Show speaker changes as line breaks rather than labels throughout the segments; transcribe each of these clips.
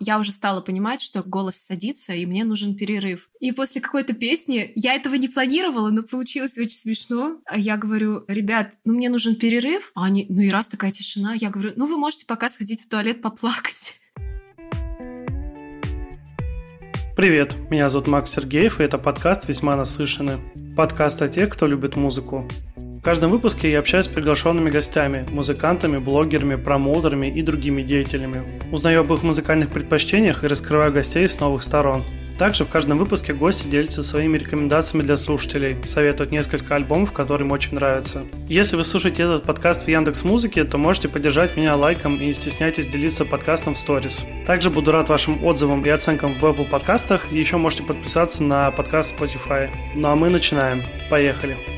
я уже стала понимать, что голос садится, и мне нужен перерыв. И после какой-то песни, я этого не планировала, но получилось очень смешно. А я говорю, ребят, ну мне нужен перерыв. А они, ну и раз такая тишина, я говорю, ну вы можете пока сходить в туалет поплакать.
Привет, меня зовут Макс Сергеев, и это подкаст «Весьма насыщенный». Подкаст о тех, кто любит музыку. В каждом выпуске я общаюсь с приглашенными гостями, музыкантами, блогерами, промоутерами и другими деятелями. Узнаю об их музыкальных предпочтениях и раскрываю гостей с новых сторон. Также в каждом выпуске гости делятся своими рекомендациями для слушателей, советуют несколько альбомов, которые им очень нравятся. Если вы слушаете этот подкаст в Яндекс Музыке, то можете поддержать меня лайком и не стесняйтесь делиться подкастом в сторис. Также буду рад вашим отзывам и оценкам в Apple подкастах, и еще можете подписаться на подкаст Spotify. Ну а мы начинаем. Поехали!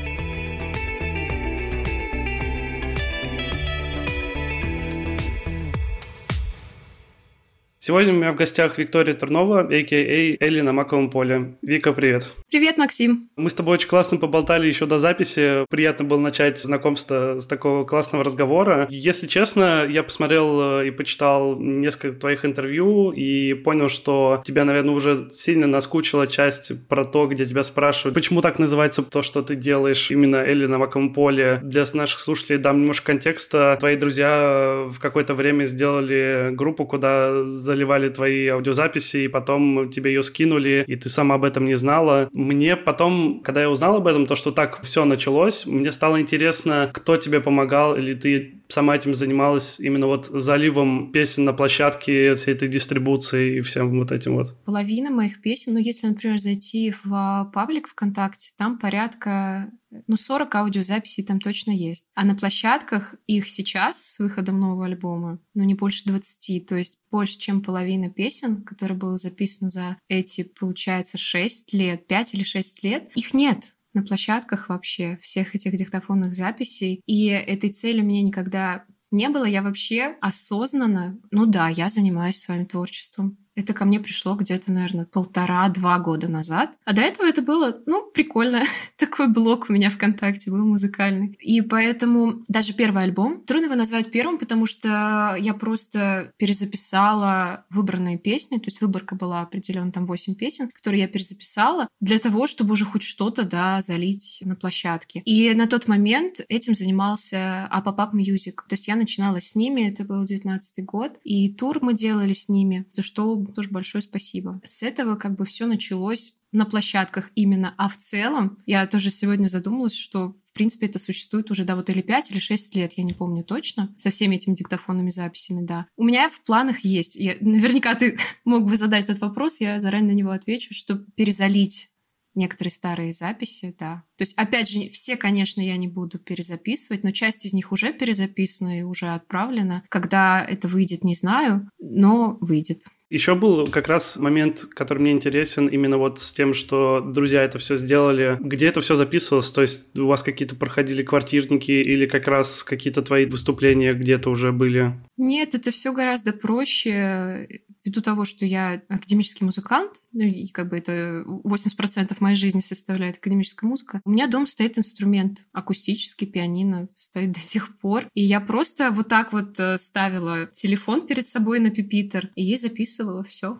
Сегодня у меня в гостях Виктория Тернова, а.к.а. Элли на маковом поле. Вика, привет.
Привет, Максим.
Мы с тобой очень классно поболтали еще до записи. Приятно было начать знакомство с такого классного разговора. Если честно, я посмотрел э, и почитал несколько твоих интервью и понял, что тебя, наверное, уже сильно наскучила часть про то, где тебя спрашивают, почему так называется то, что ты делаешь именно Элли на маковом поле. Для наших слушателей дам немножко контекста. Твои друзья в какое-то время сделали группу, куда заливали твои аудиозаписи, и потом тебе ее скинули, и ты сама об этом не знала. Мне потом, когда я узнал об этом, то, что так все началось, мне стало интересно, кто тебе помогал, или ты сама этим занималась именно вот заливом песен на площадке, всей этой дистрибуции и всем вот этим вот?
Половина моих песен, ну, если, например, зайти в паблик ВКонтакте, там порядка ну, 40 аудиозаписей там точно есть. А на площадках их сейчас с выходом нового альбома, ну, не больше 20, то есть больше, чем половина песен, которые было записано за эти, получается, 6 лет, 5 или 6 лет, их нет на площадках вообще всех этих диктофонных записей. И этой цели меня никогда не было. Я вообще осознанно, ну да, я занимаюсь своим творчеством. Это ко мне пришло где-то, наверное, полтора-два года назад. А до этого это было, ну, прикольно. Такой блок у меня ВКонтакте был музыкальный. И поэтому даже первый альбом, трудно его назвать первым, потому что я просто перезаписала выбранные песни, то есть выборка была определенно там 8 песен, которые я перезаписала для того, чтобы уже хоть что-то, да, залить на площадке. И на тот момент этим занимался Апапап Music. То есть я начинала с ними, это был 19 год, и тур мы делали с ними, за что тоже большое спасибо. С этого как бы все началось на площадках именно, а в целом я тоже сегодня задумалась, что в принципе это существует уже, да, вот или 5, или 6 лет, я не помню точно, со всеми этими диктофонными записями, да. У меня в планах есть, я, наверняка ты мог бы задать этот вопрос, я заранее на него отвечу, что перезалить некоторые старые записи, да. То есть, опять же, все, конечно, я не буду перезаписывать, но часть из них уже перезаписана и уже отправлена. Когда это выйдет, не знаю, но выйдет.
Еще был как раз момент, который мне интересен, именно вот с тем, что друзья это все сделали. Где это все записывалось? То есть у вас какие-то проходили квартирники или как раз какие-то твои выступления где-то уже были?
Нет, это все гораздо проще ввиду того, что я академический музыкант, ну, и как бы это 80% моей жизни составляет академическая музыка, у меня дома стоит инструмент акустический, пианино стоит до сих пор. И я просто вот так вот э, ставила телефон перед собой на пипитер и записывала все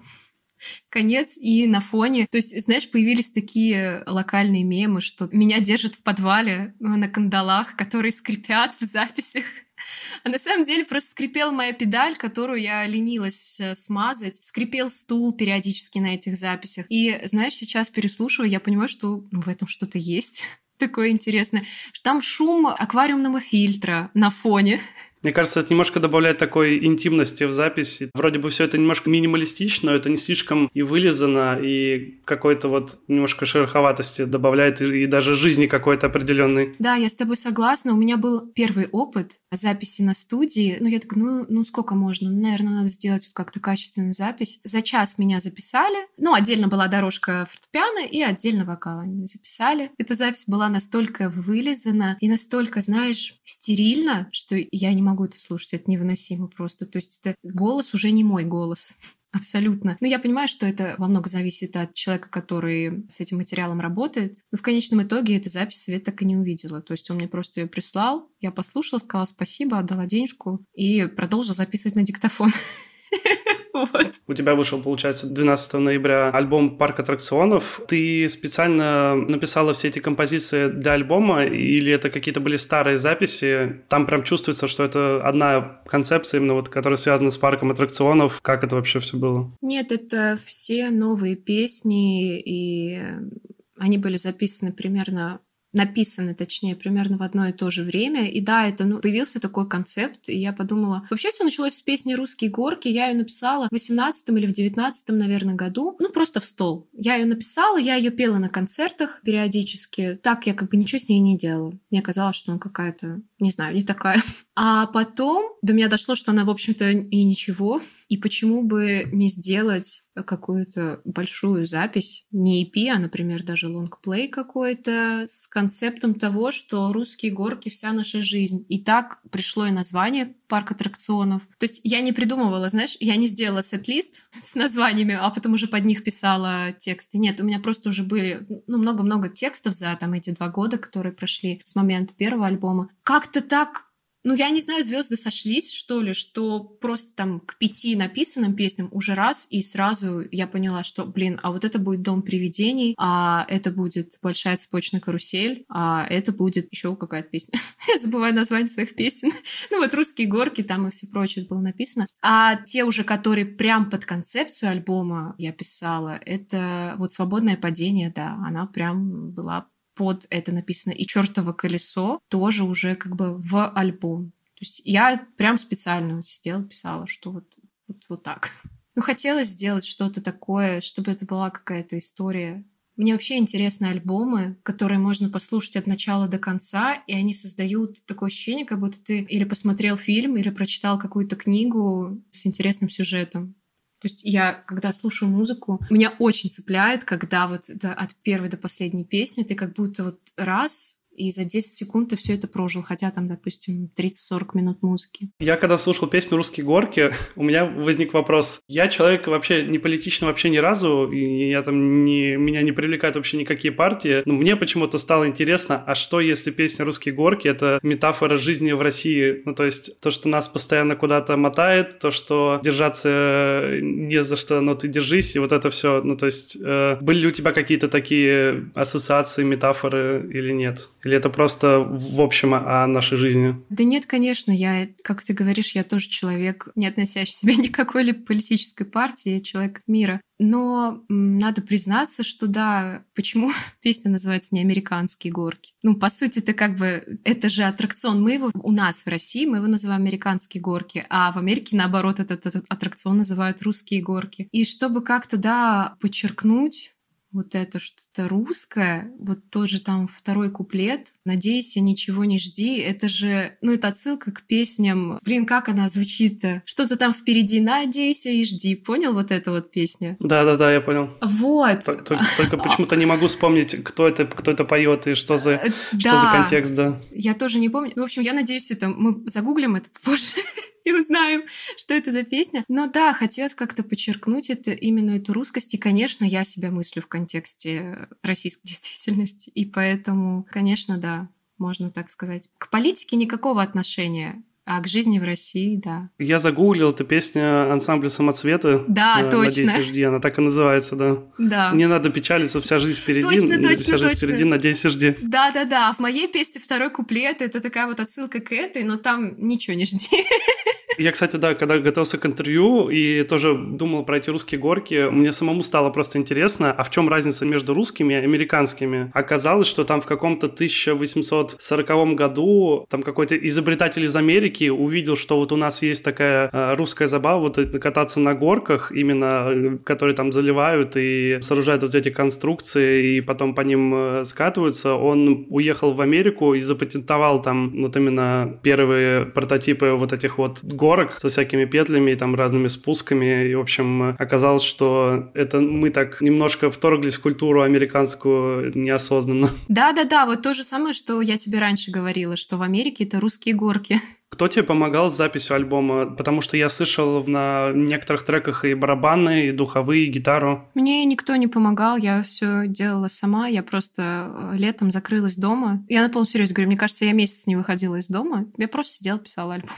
конец и на фоне. То есть, знаешь, появились такие локальные мемы, что меня держат в подвале ну, на кандалах, которые скрипят в записях. А на самом деле просто скрипела моя педаль, которую я ленилась э, смазать. Скрипел стул периодически на этих записях. И, знаешь, сейчас переслушиваю, я понимаю, что ну, в этом что-то есть такое интересное. Там шум аквариумного фильтра на фоне.
Мне кажется, это немножко добавляет такой интимности в записи. Вроде бы все это немножко минималистично, но это не слишком и вылезано, и какой-то вот немножко шероховатости добавляет, и даже жизни какой-то определенной.
Да, я с тобой согласна. У меня был первый опыт записи на студии. Ну, я такая, ну, ну сколько можно? Ну, наверное, надо сделать как-то качественную запись. За час меня записали. Ну, отдельно была дорожка фортепиано и отдельно вокал они записали. Эта запись была настолько вылизана и настолько, знаешь, стерильно, что я не могу могу это слушать, это невыносимо просто. То есть это голос уже не мой голос. Абсолютно. Но я понимаю, что это во много зависит от человека, который с этим материалом работает. Но в конечном итоге эта запись свет так и не увидела. То есть он мне просто ее прислал, я послушала, сказала спасибо, отдала денежку и продолжила записывать на диктофон. Вот.
У тебя вышел, получается, 12 ноября альбом «Парк аттракционов». Ты специально написала все эти композиции для альбома или это какие-то были старые записи? Там прям чувствуется, что это одна концепция, именно вот, которая связана с парком аттракционов. Как это вообще все было?
Нет, это все новые песни, и они были записаны примерно написаны, точнее, примерно в одно и то же время. И да, это ну, появился такой концепт, и я подумала... Вообще все началось с песни «Русские горки». Я ее написала в 18 или в 19 наверное, году. Ну, просто в стол. Я ее написала, я ее пела на концертах периодически. Так я как бы ничего с ней не делала. Мне казалось, что она какая-то, не знаю, не такая. А потом до меня дошло, что она, в общем-то, и ничего. И почему бы не сделать какую-то большую запись, не EP, а, например, даже лонгплей какой-то с концептом того, что русские горки — вся наша жизнь. И так пришло и название «Парк аттракционов». То есть я не придумывала, знаешь, я не сделала сет-лист с названиями, а потом уже под них писала тексты. Нет, у меня просто уже были ну, много-много текстов за там эти два года, которые прошли с момента первого альбома. Как-то так ну, я не знаю, звезды сошлись, что ли, что просто там к пяти написанным песням уже раз, и сразу я поняла, что, блин, а вот это будет Дом привидений, а это будет Большая цепочная карусель, а это будет еще какая-то песня. я забываю название своих песен. ну, вот Русские горки, там и все прочее было написано. А те уже, которые прям под концепцию альбома я писала, это вот Свободное падение, да, она прям была под это написано. И чертово колесо тоже уже как бы в альбом. То есть я прям специально сидела, писала, что вот, вот, вот так. Ну, хотелось сделать что-то такое, чтобы это была какая-то история. Мне вообще интересны альбомы, которые можно послушать от начала до конца, и они создают такое ощущение, как будто ты или посмотрел фильм, или прочитал какую-то книгу с интересным сюжетом. То есть я, когда слушаю музыку, меня очень цепляет, когда вот от первой до последней песни ты как будто вот раз и за 10 секунд ты все это прожил, хотя там, допустим, 30-40 минут музыки.
Я когда слушал песню «Русские горки», у меня возник вопрос. Я человек вообще не политичный вообще ни разу, и я там не, меня не привлекают вообще никакие партии, но мне почему-то стало интересно, а что если песня «Русские горки» — это метафора жизни в России? Ну, то есть то, что нас постоянно куда-то мотает, то, что держаться не за что, но ты держись, и вот это все. Ну, то есть э, были ли у тебя какие-то такие ассоциации, метафоры или нет? Это просто в общем о нашей жизни?
Да нет, конечно, я, как ты говоришь, я тоже человек, не относящий себя ни к какой-либо политической партии, я человек мира. Но надо признаться, что да, почему песня называется не «Американские горки»? Ну, по сути, это как бы, это же аттракцион. Мы его у нас в России, мы его называем «Американские горки», а в Америке, наоборот, этот, этот аттракцион называют «Русские горки». И чтобы как-то, да, подчеркнуть вот это что-то русское, вот тоже там второй куплет «Надейся, ничего не жди», это же, ну, это отсылка к песням, блин, как она звучит-то? Что-то там впереди «Надейся и жди», понял вот эта вот песня?
Да-да-да, я понял.
Вот.
Только, только почему-то не могу вспомнить, кто это, кто это поет и что за, да. что за контекст, да.
Я тоже не помню. В общем, я надеюсь, это мы загуглим это позже. и узнаем, что это за песня. Но да, хотелось как-то подчеркнуть это, именно эту русскость. И, конечно, я себя мыслю в контексте российской действительности. И поэтому, конечно, да, можно так сказать. К политике никакого отношения. А к жизни в России, да.
Я загуглил, эту песню ансамбля «Самоцветы».
Да,
э,
точно.
«Надейся, жди», она так и называется, да.
Да.
Не надо печалиться, вся жизнь впереди.
Точно, точно,
Вся жизнь
точно.
впереди, надейся, жди.
Да-да-да, в моей песне второй куплет, это такая вот отсылка к этой, но там ничего не жди.
Я, кстати, да, когда готовился к интервью и тоже думал про эти русские горки, мне самому стало просто интересно, а в чем разница между русскими и американскими? Оказалось, что там в каком-то 1840 году там какой-то изобретатель из Америки увидел, что вот у нас есть такая э, русская забава, вот кататься на горках, именно, э, которые там заливают и сооружают вот эти конструкции, и потом по ним э, скатываются. Он уехал в Америку и запатентовал там вот именно первые прототипы вот этих вот горок со всякими петлями и там разными спусками. И, в общем, оказалось, что это мы так немножко вторглись в культуру американскую неосознанно.
Да-да-да, вот то же самое, что я тебе раньше говорила, что в Америке это русские горки.
Кто тебе помогал с записью альбома? Потому что я слышал на некоторых треках и барабаны, и духовые, и гитару.
Мне никто не помогал, я все делала сама. Я просто э, летом закрылась дома. Я на полном серьезе говорю, мне кажется, я месяц не выходила из дома. Я просто сидела, писала альбом.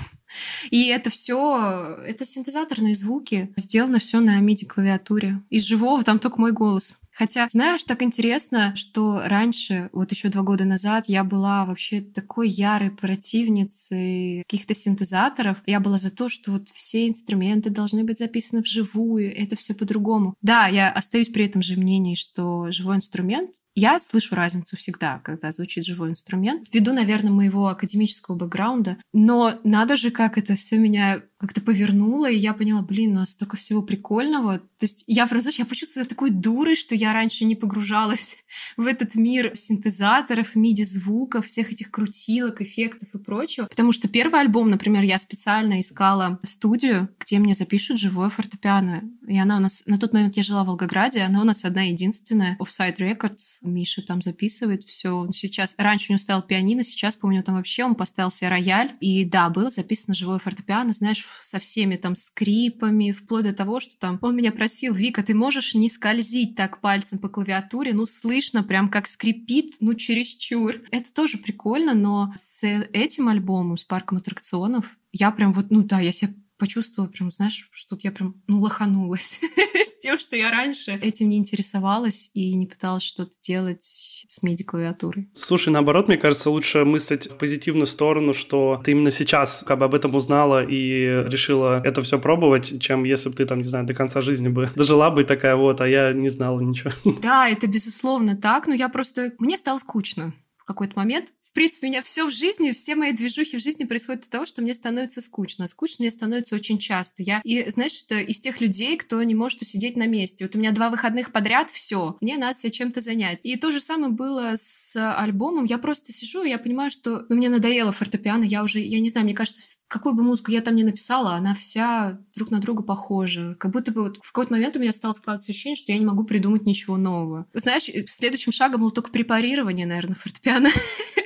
И это все, это синтезаторные звуки. Сделано все на MIDI клавиатуре. Из живого там только мой голос. Хотя, знаешь, так интересно, что раньше, вот еще два года назад, я была вообще такой ярой противницей каких-то синтезаторов. Я была за то, что вот все инструменты должны быть записаны вживую, это все по-другому. Да, я остаюсь при этом же мнении, что живой инструмент я слышу разницу всегда, когда звучит живой инструмент, ввиду, наверное, моего академического бэкграунда. Но надо же, как это все меня как-то повернуло, и я поняла, блин, у нас столько всего прикольного. То есть я, знаешь, я почувствовала такой дурой, что я раньше не погружалась в этот мир синтезаторов, миди-звуков, всех этих крутилок, эффектов и прочего. Потому что первый альбом, например, я специально искала студию, где мне запишут живое фортепиано. И она у нас... На тот момент я жила в Волгограде, она у нас одна единственная. Offside Records. Миша там записывает все. Сейчас... Раньше у него стоял пианино, сейчас, помню, там вообще он поставил себе рояль. И да, было записано живое фортепиано, знаешь, со всеми там скрипами, вплоть до того, что там он меня просил, Вика, ты можешь не скользить так пальцем по клавиатуре, ну, слышно прям как скрипит, ну, чересчур. Это тоже прикольно, но с этим альбомом, с парком аттракционов, я прям вот, ну да, я себя почувствовала прям, знаешь, что я прям, ну, лоханулась с тем, что я раньше этим не интересовалась и не пыталась что-то делать с MIDI-клавиатурой.
Слушай, наоборот, мне кажется, лучше мыслить в позитивную сторону, что ты именно сейчас как бы об этом узнала и решила это все пробовать, чем если бы ты там, не знаю, до конца жизни бы дожила бы такая вот, а я не знала ничего.
Да, это безусловно так, но я просто... Мне стало скучно в какой-то момент в принципе, у меня все в жизни, все мои движухи в жизни происходят от того, что мне становится скучно. скучно мне становится очень часто. Я, и знаешь, что из тех людей, кто не может усидеть на месте. Вот у меня два выходных подряд, все, мне надо себя чем-то занять. И то же самое было с альбомом. Я просто сижу, и я понимаю, что ну, мне надоело фортепиано. Я уже, я не знаю, мне кажется, какую бы музыку я там ни написала, она вся друг на друга похожа. Как будто бы вот в какой-то момент у меня стало складываться ощущение, что я не могу придумать ничего нового. Знаешь, следующим шагом было только препарирование, наверное, фортепиано.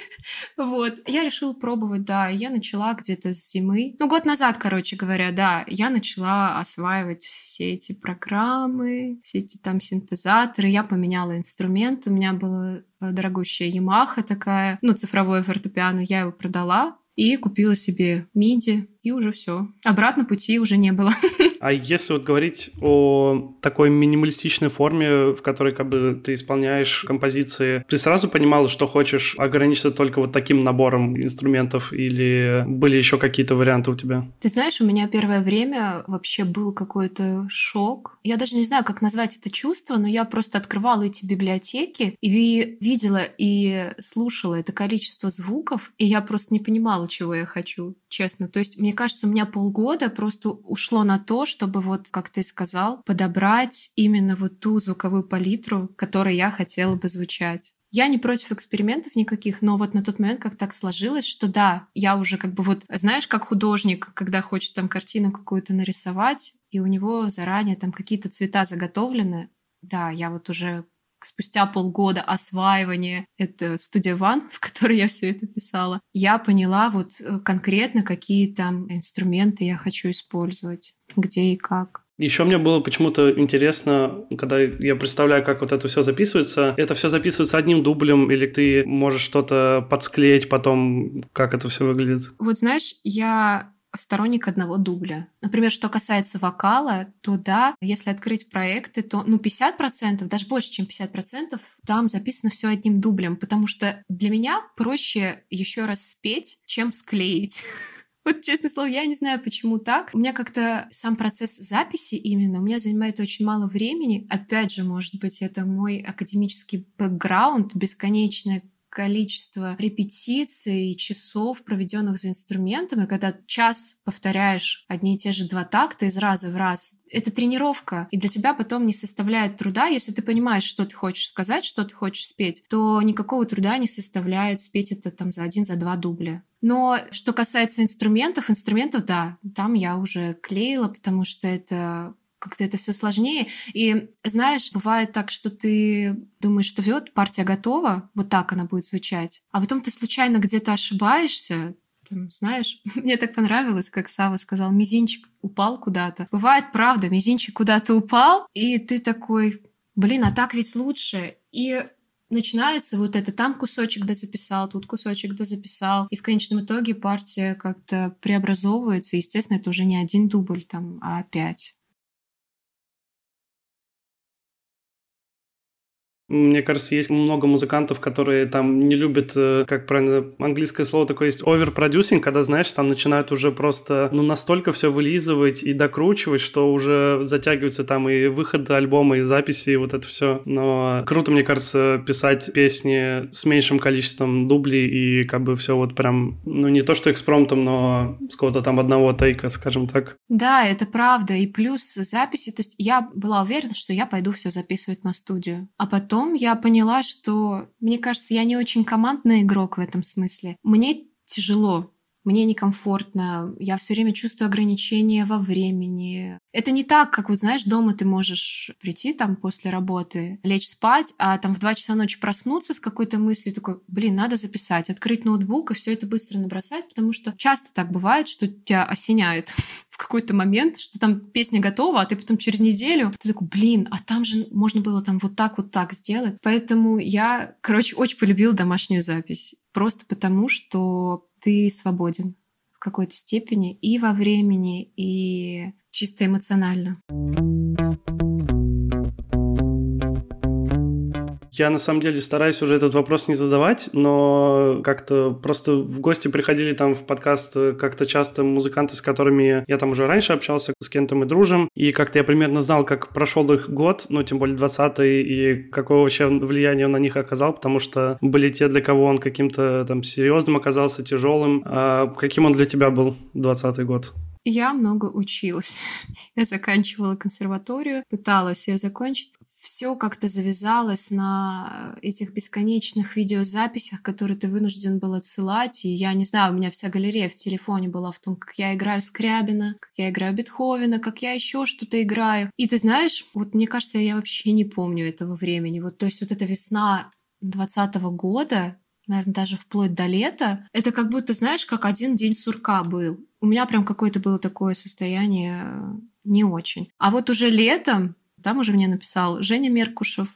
Вот. Я решила пробовать, да. Я начала где-то с зимы. Ну, год назад, короче говоря, да. Я начала осваивать все эти программы, все эти там синтезаторы. Я поменяла инструмент. У меня была э, дорогущая Yamaha такая, ну, цифровое фортепиано. Я его продала и купила себе миди, и уже все. Обратно пути уже не было.
А если вот говорить о такой минималистичной форме, в которой как бы ты исполняешь композиции, ты сразу понимала, что хочешь ограничиться только вот таким набором инструментов или были еще какие-то варианты у тебя?
Ты знаешь, у меня первое время вообще был какой-то шок. Я даже не знаю, как назвать это чувство, но я просто открывала эти библиотеки и видела и слушала это количество звуков, и я просто не понимала, чего я хочу, честно. То есть, мне кажется, у меня полгода просто ушло на то, чтобы вот, как ты сказал, подобрать именно вот ту звуковую палитру, которой я хотела бы звучать. Я не против экспериментов никаких, но вот на тот момент как так сложилось, что да, я уже как бы вот, знаешь, как художник, когда хочет там картину какую-то нарисовать, и у него заранее там какие-то цвета заготовлены, да, я вот уже спустя полгода осваивания, это студия Ван, в которой я все это писала, я поняла вот э, конкретно, какие там инструменты я хочу использовать, где и как.
Еще мне было почему-то интересно, когда я представляю, как вот это все записывается. Это все записывается одним дублем, или ты можешь что-то подсклеить потом, как это все выглядит?
Вот знаешь, я сторонник одного дубля. Например, что касается вокала, то да, если открыть проекты, то ну 50%, даже больше, чем 50%, там записано все одним дублем, потому что для меня проще еще раз спеть, чем склеить. Вот честное слово, я не знаю, почему так. У меня как-то сам процесс записи именно, у меня занимает очень мало времени. Опять же, может быть, это мой академический бэкграунд, бесконечное количество репетиций, часов, проведенных за инструментами, когда час повторяешь одни и те же два такта из раза в раз, это тренировка, и для тебя потом не составляет труда, если ты понимаешь, что ты хочешь сказать, что ты хочешь спеть, то никакого труда не составляет спеть это там за один, за два дубля. Но что касается инструментов, инструментов, да, там я уже клеила, потому что это как-то это все сложнее. И знаешь, бывает так, что ты думаешь, что вот партия готова, вот так она будет звучать, а потом ты случайно где-то ошибаешься, там, знаешь, мне так понравилось, как Сава сказал, мизинчик упал куда-то. Бывает, правда, мизинчик куда-то упал, и ты такой, блин, а так ведь лучше. И начинается вот это, там кусочек да записал, тут кусочек да записал, и в конечном итоге партия как-то преобразовывается, естественно, это уже не один дубль там, а пять.
Мне кажется, есть много музыкантов, которые там не любят, э, как правильно, английское слово такое есть, оверпродюсинг, когда, знаешь, там начинают уже просто, ну, настолько все вылизывать и докручивать, что уже затягиваются там и выходы альбома, и записи, и вот это все. Но круто, мне кажется, писать песни с меньшим количеством дублей и как бы все вот прям, ну, не то что экспромтом, но с какого-то там одного тейка, скажем так.
Да, это правда. И плюс записи, то есть я была уверена, что я пойду все записывать на студию. А потом потом я поняла, что, мне кажется, я не очень командный игрок в этом смысле. Мне тяжело мне некомфортно, я все время чувствую ограничения во времени. Это не так, как вот знаешь, дома ты можешь прийти там после работы, лечь спать, а там в 2 часа ночи проснуться с какой-то мыслью, такой, блин, надо записать, открыть ноутбук и все это быстро набросать, потому что часто так бывает, что тебя осеняет в какой-то момент, что там песня готова, а ты потом через неделю ты такой, блин, а там же можно было там вот так вот так сделать. Поэтому я, короче, очень полюбила домашнюю запись. Просто потому, что ты свободен в какой-то степени и во времени, и чисто эмоционально.
Я на самом деле стараюсь уже этот вопрос не задавать, но как-то просто в гости приходили там в подкаст как-то часто музыканты, с которыми я там уже раньше общался, с кем-то мы дружим, и как-то я примерно знал, как прошел их год, ну, тем более 20-й, и какое вообще влияние он на них оказал, потому что были те, для кого он каким-то там серьезным оказался, тяжелым. А каким он для тебя был 20-й год?
Я много училась. Я заканчивала консерваторию, пыталась ее закончить все как-то завязалось на этих бесконечных видеозаписях, которые ты вынужден был отсылать. И я не знаю, у меня вся галерея в телефоне была в том, как я играю Скрябина, как я играю Бетховена, как я еще что-то играю. И ты знаешь, вот мне кажется, я вообще не помню этого времени. Вот, то есть вот эта весна двадцатого года, наверное, даже вплоть до лета, это как будто, знаешь, как один день сурка был. У меня прям какое-то было такое состояние э, не очень. А вот уже летом там уже мне написал Женя Меркушев,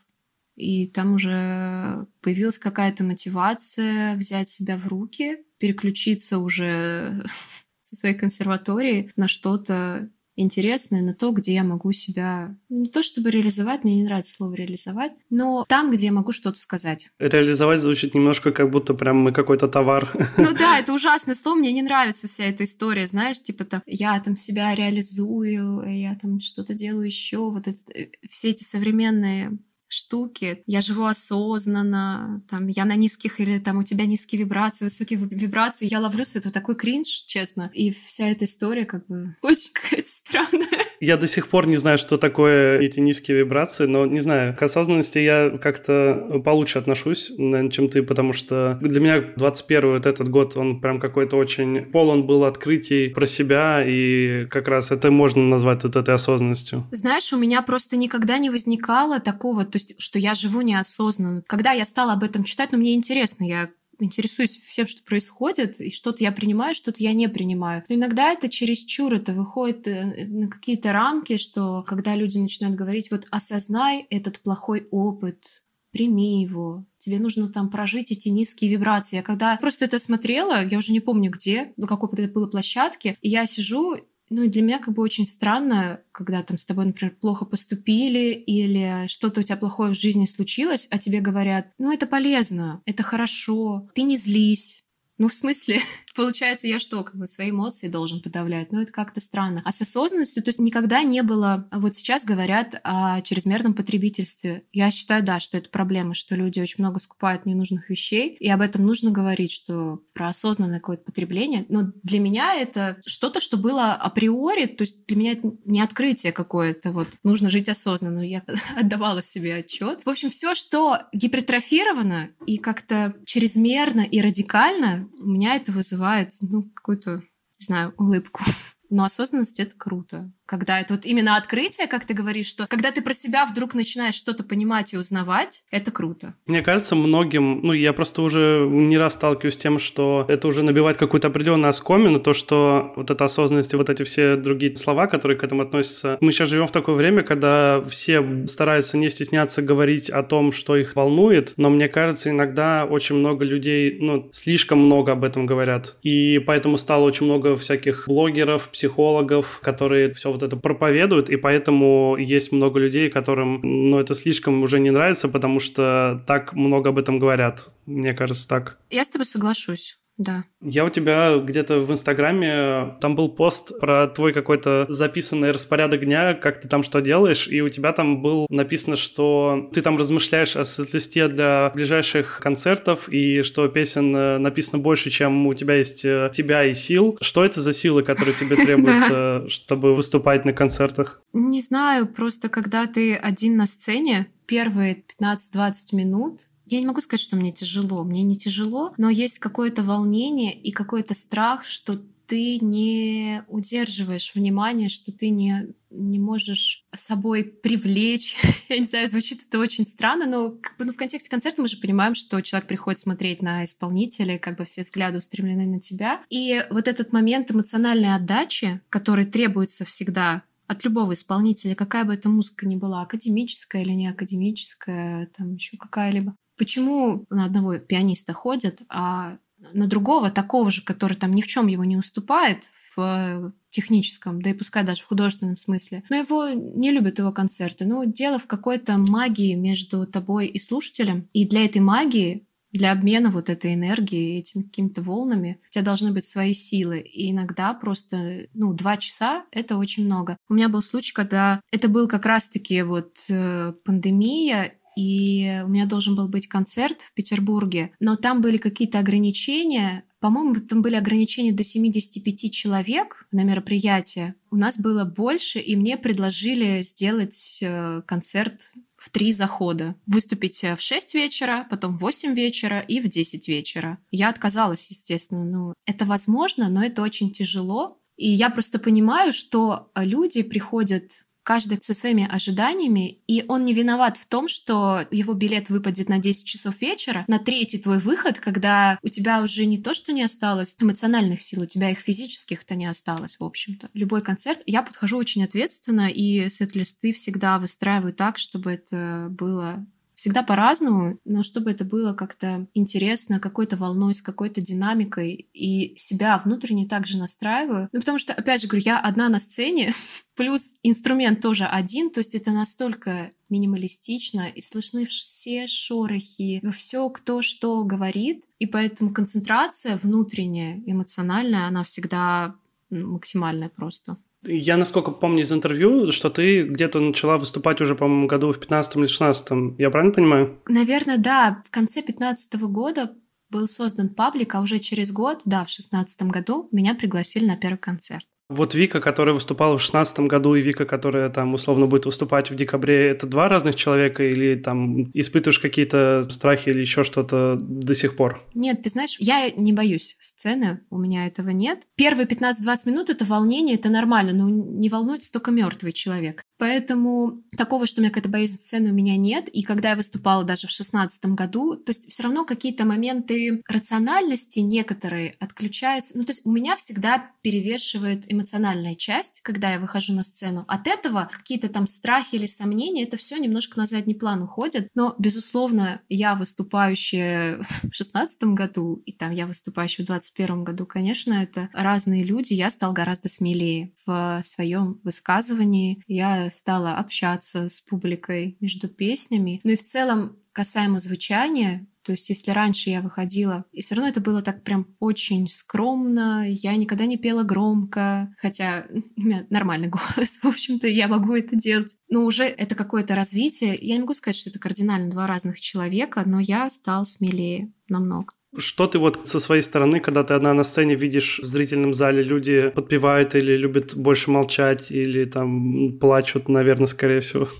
и там уже появилась какая-то мотивация взять себя в руки, переключиться уже со своей консерватории на что-то интересное, на то, где я могу себя не то чтобы реализовать, мне не нравится слово реализовать, но там, где я могу что-то сказать.
Реализовать звучит немножко как будто прям мы какой-то товар.
Ну да, это ужасное слово, мне не нравится вся эта история, знаешь, типа там я там себя реализую, я там что-то делаю еще, вот это, э, все эти современные штуки. Я живу осознанно, там, я на низких или там у тебя низкие вибрации, высокие вибрации. Я ловлю с этого такой кринж, честно. И вся эта история как бы очень какая-то странная.
Я до сих пор не знаю, что такое эти низкие вибрации, но не знаю, к осознанности я как-то получше отношусь, наверное, чем ты, потому что для меня 21 вот этот год, он прям какой-то очень полон был открытий про себя, и как раз это можно назвать вот этой осознанностью.
Знаешь, у меня просто никогда не возникало такого, то есть, что я живу неосознанно. Когда я стала об этом читать, ну, мне интересно, я интересуюсь всем, что происходит, и что-то я принимаю, что-то я не принимаю. Но иногда это чересчур, это выходит э, на какие-то рамки, что когда люди начинают говорить, вот осознай этот плохой опыт, прими его, тебе нужно там прожить эти низкие вибрации. Я когда просто это смотрела, я уже не помню где, на какой то было площадке, и я сижу ну и для меня как бы очень странно, когда там с тобой, например, плохо поступили или что-то у тебя плохое в жизни случилось, а тебе говорят, ну это полезно, это хорошо, ты не злись, ну, в смысле, получается, я что, как бы свои эмоции должен подавлять? Ну, это как-то странно. А с осознанностью, то есть никогда не было... Вот сейчас говорят о чрезмерном потребительстве. Я считаю, да, что это проблема, что люди очень много скупают ненужных вещей, и об этом нужно говорить, что про осознанное какое-то потребление. Но для меня это что-то, что было априори, то есть для меня это не открытие какое-то, вот, нужно жить осознанно. Я отдавала себе отчет. В общем, все, что гипертрофировано и как-то чрезмерно и радикально, у меня это вызывает, ну, какую-то, не знаю, улыбку. Но осознанность — это круто. Когда это вот именно открытие, как ты говоришь, что когда ты про себя вдруг начинаешь что-то понимать и узнавать, это круто.
Мне кажется, многим, ну, я просто уже не раз сталкиваюсь с тем, что это уже набивает какую-то определенную оскомину, то, что вот эта осознанность и вот эти все другие слова, которые к этому относятся. Мы сейчас живем в такое время, когда все стараются не стесняться говорить о том, что их волнует, но мне кажется, иногда очень много людей, ну, слишком много об этом говорят. И поэтому стало очень много всяких блогеров, психологов, которые все вот это проповедуют, и поэтому есть много людей, которым, ну, это слишком уже не нравится, потому что так много об этом говорят. Мне кажется, так.
Я с тобой соглашусь. Да.
Я у тебя где-то в Инстаграме, там был пост про твой какой-то записанный распорядок дня, как ты там что делаешь, и у тебя там был написано, что ты там размышляешь о сет-листе для ближайших концертов, и что песен э, написано больше, чем у тебя есть э, тебя и сил. Что это за силы, которые тебе требуются, чтобы выступать на концертах?
Не знаю, просто когда ты один на сцене, первые 15-20 минут я не могу сказать, что мне тяжело. Мне не тяжело, но есть какое-то волнение и какой-то страх, что ты не удерживаешь внимание, что ты не, не можешь собой привлечь. Я не знаю, звучит это очень странно, но как бы, ну, в контексте концерта мы же понимаем, что человек приходит смотреть на исполнителя, как бы все взгляды устремлены на тебя. И вот этот момент эмоциональной отдачи, который требуется всегда от любого исполнителя, какая бы эта музыка ни была, академическая или не академическая, там еще какая-либо, Почему на одного пианиста ходят, а на другого, такого же, который там ни в чем его не уступает в техническом, да и пускай даже в художественном смысле, но его не любят его концерты. Ну, дело в какой-то магии между тобой и слушателем. И для этой магии для обмена вот этой энергией, этими какими-то волнами, у тебя должны быть свои силы. И иногда просто, ну, два часа — это очень много. У меня был случай, когда это был как раз-таки вот э, пандемия, и у меня должен был быть концерт в Петербурге, но там были какие-то ограничения. По-моему, там были ограничения до 75 человек на мероприятие. У нас было больше, и мне предложили сделать э, концерт в три захода. Выступить в 6 вечера, потом в 8 вечера и в 10 вечера. Я отказалась, естественно. Ну, это возможно, но это очень тяжело. И я просто понимаю, что люди приходят каждый со своими ожиданиями, и он не виноват в том, что его билет выпадет на 10 часов вечера, на третий твой выход, когда у тебя уже не то, что не осталось эмоциональных сил, у тебя их физических-то не осталось, в общем-то. Любой концерт, я подхожу очень ответственно, и сет-листы всегда выстраиваю так, чтобы это было Всегда по-разному, но чтобы это было как-то интересно, какой-то волной, с какой-то динамикой, и себя внутренне также настраиваю. Ну, потому что, опять же говорю, я одна на сцене, плюс инструмент тоже один, то есть это настолько минималистично, и слышны все шорохи, все, кто что говорит, и поэтому концентрация внутренняя, эмоциональная, она всегда максимальная просто.
Я, насколько помню из интервью, что ты где-то начала выступать уже, по-моему, году в 15 или 16 Я правильно понимаю?
Наверное, да. В конце 15 года был создан паблик, а уже через год, да, в 16 году, меня пригласили на первый концерт.
Вот Вика, которая выступала в шестнадцатом году, и Вика, которая там условно будет выступать в декабре, это два разных человека или там испытываешь какие-то страхи или еще что-то до сих пор?
Нет, ты знаешь, я не боюсь сцены, у меня этого нет. Первые 15-20 минут это волнение, это нормально, но не волнуется только мертвый человек. Поэтому такого, что у меня какая-то боязнь сцены у меня нет. И когда я выступала даже в шестнадцатом году, то есть все равно какие-то моменты рациональности некоторые отключаются. Ну, то есть у меня всегда перевешивает эмоциональная часть, когда я выхожу на сцену. От этого какие-то там страхи или сомнения, это все немножко на задний план уходит. Но, безусловно, я выступающая в шестнадцатом году, и там я выступающая в двадцать первом году, конечно, это разные люди. Я стал гораздо смелее в своем высказывании. Я стала общаться с публикой между песнями. Ну и в целом, касаемо звучания, то есть, если раньше я выходила, и все равно это было так прям очень скромно, я никогда не пела громко, хотя у меня нормальный голос, в общем-то, я могу это делать. Но уже это какое-то развитие. Я не могу сказать, что это кардинально два разных человека, но я стал смелее намного.
Что ты вот со своей стороны, когда ты одна на сцене видишь в зрительном зале, люди подпевают или любят больше молчать, или там плачут, наверное, скорее всего?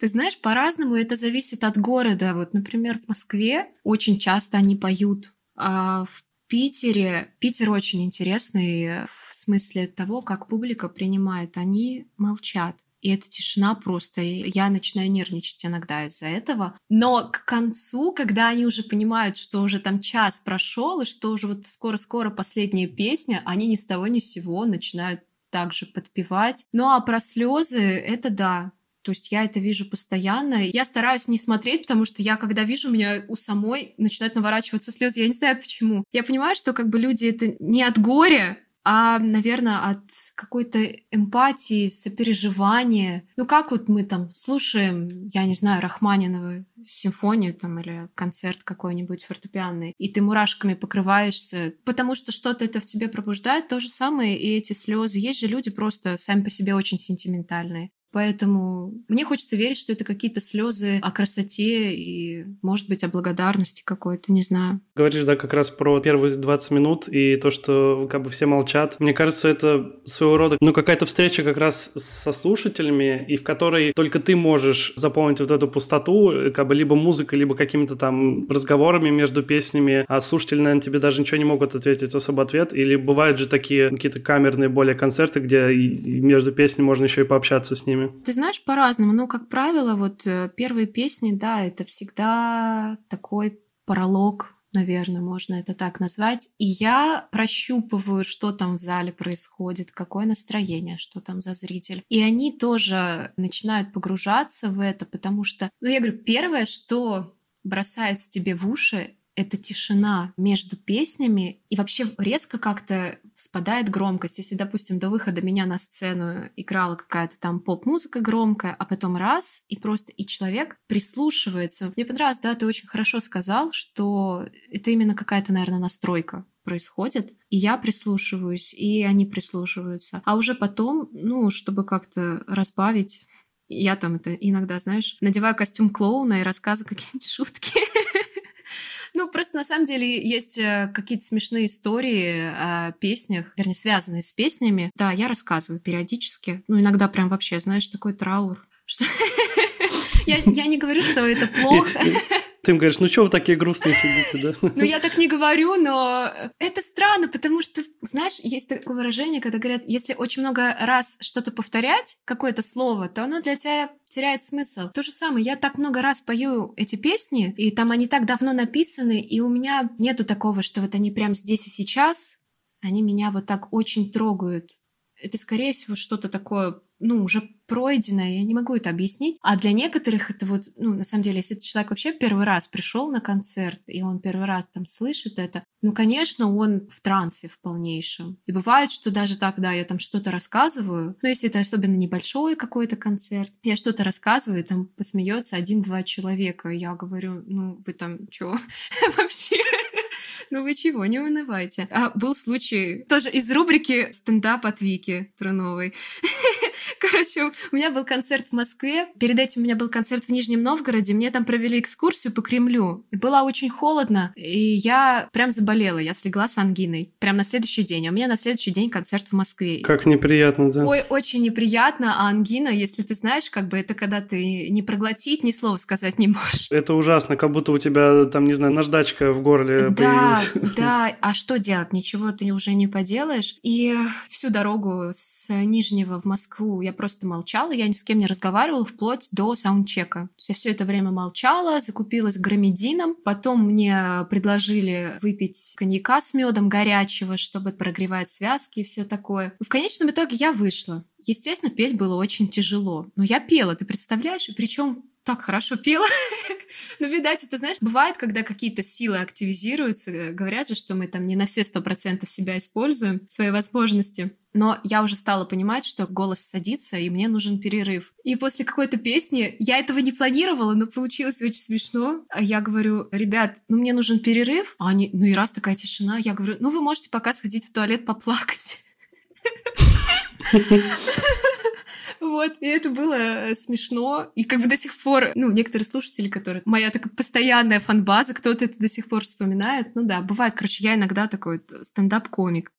Ты знаешь, по-разному это зависит от города. Вот, например, в Москве очень часто они поют, а в Питере, Питер очень интересный смысле того, как публика принимает. Они молчат. И эта тишина просто... Я начинаю нервничать иногда из-за этого. Но к концу, когда они уже понимают, что уже там час прошел, и что уже вот скоро-скоро последняя песня, они ни с того ни с сего начинают также подпевать. Ну а про слезы это да, то есть я это вижу постоянно. Я стараюсь не смотреть, потому что я, когда вижу, у меня у самой начинают наворачиваться слезы. Я не знаю почему. Я понимаю, что как бы люди это не от горя, а, наверное, от какой-то эмпатии, сопереживания. Ну, как вот мы там слушаем, я не знаю, Рахманинова симфонию там или концерт какой-нибудь фортепианный, и ты мурашками покрываешься, потому что что-то это в тебе пробуждает, то же самое и эти слезы. Есть же люди просто сами по себе очень сентиментальные. Поэтому мне хочется верить, что это какие-то слезы о красоте и, может быть, о благодарности какой-то, не знаю.
Говоришь, да, как раз про первые 20 минут и то, что как бы все молчат. Мне кажется, это своего рода, ну, какая-то встреча как раз со слушателями, и в которой только ты можешь заполнить вот эту пустоту, как бы либо музыкой, либо какими-то там разговорами между песнями, а слушатели, наверное, тебе даже ничего не могут ответить особо ответ. Или бывают же такие какие-то камерные более концерты, где между песнями можно еще и пообщаться с ними песнями?
Ты знаешь, по-разному. Ну, как правило, вот э, первые песни, да, это всегда такой пролог наверное, можно это так назвать. И я прощупываю, что там в зале происходит, какое настроение, что там за зритель. И они тоже начинают погружаться в это, потому что, ну, я говорю, первое, что бросается тебе в уши, эта тишина между песнями и вообще резко как-то спадает громкость. Если, допустим, до выхода меня на сцену играла какая-то там поп-музыка громкая, а потом раз, и просто и человек прислушивается. Мне понравилось, да, ты очень хорошо сказал, что это именно какая-то, наверное, настройка происходит, и я прислушиваюсь, и они прислушиваются. А уже потом, ну, чтобы как-то разбавить я там это иногда, знаешь, надеваю костюм клоуна и рассказываю какие-нибудь шутки. Ну, просто на самом деле есть э, какие-то смешные истории о песнях, вернее, связанные с песнями. Да, я рассказываю периодически. Ну, иногда прям вообще, знаешь, такой траур. Я, я не говорю, что это плохо.
Ты им говоришь, ну что вы такие грустные сидите,
да? Ну, я так не говорю, но это странно, потому что, знаешь, есть такое выражение, когда говорят, если очень много раз что-то повторять, какое-то слово, то оно для тебя теряет смысл. То же самое, я так много раз пою эти песни, и там они так давно написаны, и у меня нету такого, что вот они прям здесь и сейчас, они меня вот так очень трогают. Это, скорее всего, что-то такое ну, уже пройденное, я не могу это объяснить. А для некоторых это вот, ну, на самом деле, если этот человек вообще первый раз пришел на концерт, и он первый раз там слышит это, ну, конечно, он в трансе в полнейшем. И бывает, что даже так, да, я там что-то рассказываю, ну, если это особенно небольшой какой-то концерт, я что-то рассказываю, и там посмеется один-два человека, и я говорю, ну, вы там что вообще? Ну вы чего, не унывайте. А был случай тоже из рубрики «Стендап от Вики Труновой». Короче, у меня был концерт в Москве. Перед этим у меня был концерт в Нижнем Новгороде. Мне там провели экскурсию по Кремлю. И было очень холодно. И я прям заболела. Я слегла с ангиной. Прям на следующий день. А у меня на следующий день концерт в Москве.
Как неприятно, да?
Ой, очень неприятно. А ангина, если ты знаешь, как бы это когда ты не проглотить, ни слова сказать не можешь.
Это ужасно. Как будто у тебя там, не знаю, наждачка в горле
да, появилась. Да, а что делать? Ничего ты уже не поделаешь. И всю дорогу с Нижнего в Москву я просто молчала, я ни с кем не разговаривала вплоть до саундчека. Я все это время молчала, закупилась громедином, потом мне предложили выпить коньяка с медом горячего, чтобы прогревать связки и все такое. В конечном итоге я вышла. Естественно, петь было очень тяжело. Но я пела, ты представляешь? Причем так хорошо пела. Ну, видать, это, знаешь, бывает, когда какие-то силы активизируются, э, говорят же, что мы там не на все сто процентов себя используем, свои возможности. Но я уже стала понимать, что голос садится, и мне нужен перерыв. И после какой-то песни, я этого не планировала, но получилось очень смешно. А я говорю, ребят, ну мне нужен перерыв. А они, ну и раз такая тишина, я говорю, ну вы можете пока сходить в туалет поплакать. Вот, и это было э, смешно. И как бы до сих пор, ну, некоторые слушатели, которые... Моя такая постоянная фанбаза, кто-то это до сих пор вспоминает. Ну да, бывает. Короче, я иногда такой стендап-комик.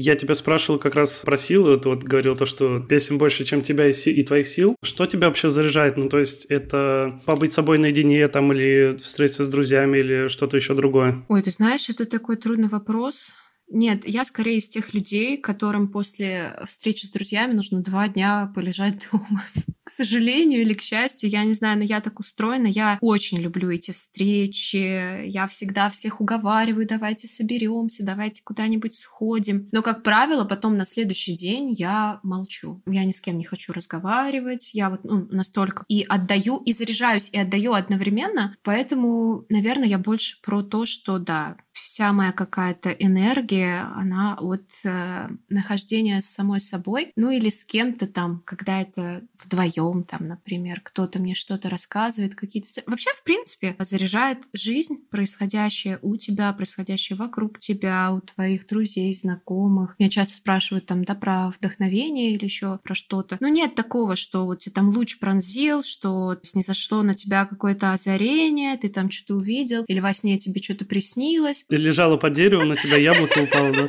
Я тебя спрашивал как раз про силу, ты вот говорил то, что песен больше, чем тебя и, си- и твоих сил. Что тебя вообще заряжает? Ну, то есть это побыть собой наедине там или встретиться с друзьями или что-то еще другое?
Ой, ты знаешь, это такой трудный вопрос. Нет, я скорее из тех людей, которым после встречи с друзьями нужно два дня полежать дома. К сожалению или к счастью, я не знаю, но я так устроена. Я очень люблю эти встречи. Я всегда всех уговариваю, давайте соберемся, давайте куда-нибудь сходим. Но, как правило, потом на следующий день я молчу. Я ни с кем не хочу разговаривать. Я вот ну, настолько и отдаю, и заряжаюсь, и отдаю одновременно. Поэтому, наверное, я больше про то, что да, вся моя какая-то энергия, она от э, нахождения с самой собой, ну или с кем-то там, когда это вдвоем, там, например, кто-то мне что-то рассказывает, какие-то... Вообще, в принципе, заряжает жизнь, происходящее у тебя, происходящее вокруг тебя, у твоих друзей, знакомых. Меня часто спрашивают там, да, про вдохновение или еще про что-то. Но нет такого, что вот тебе там луч пронзил, что снизошло на тебя какое-то озарение, ты там что-то увидел, или во сне тебе что-то приснилось.
Лежала под деревом, на тебя яблоко упало, да?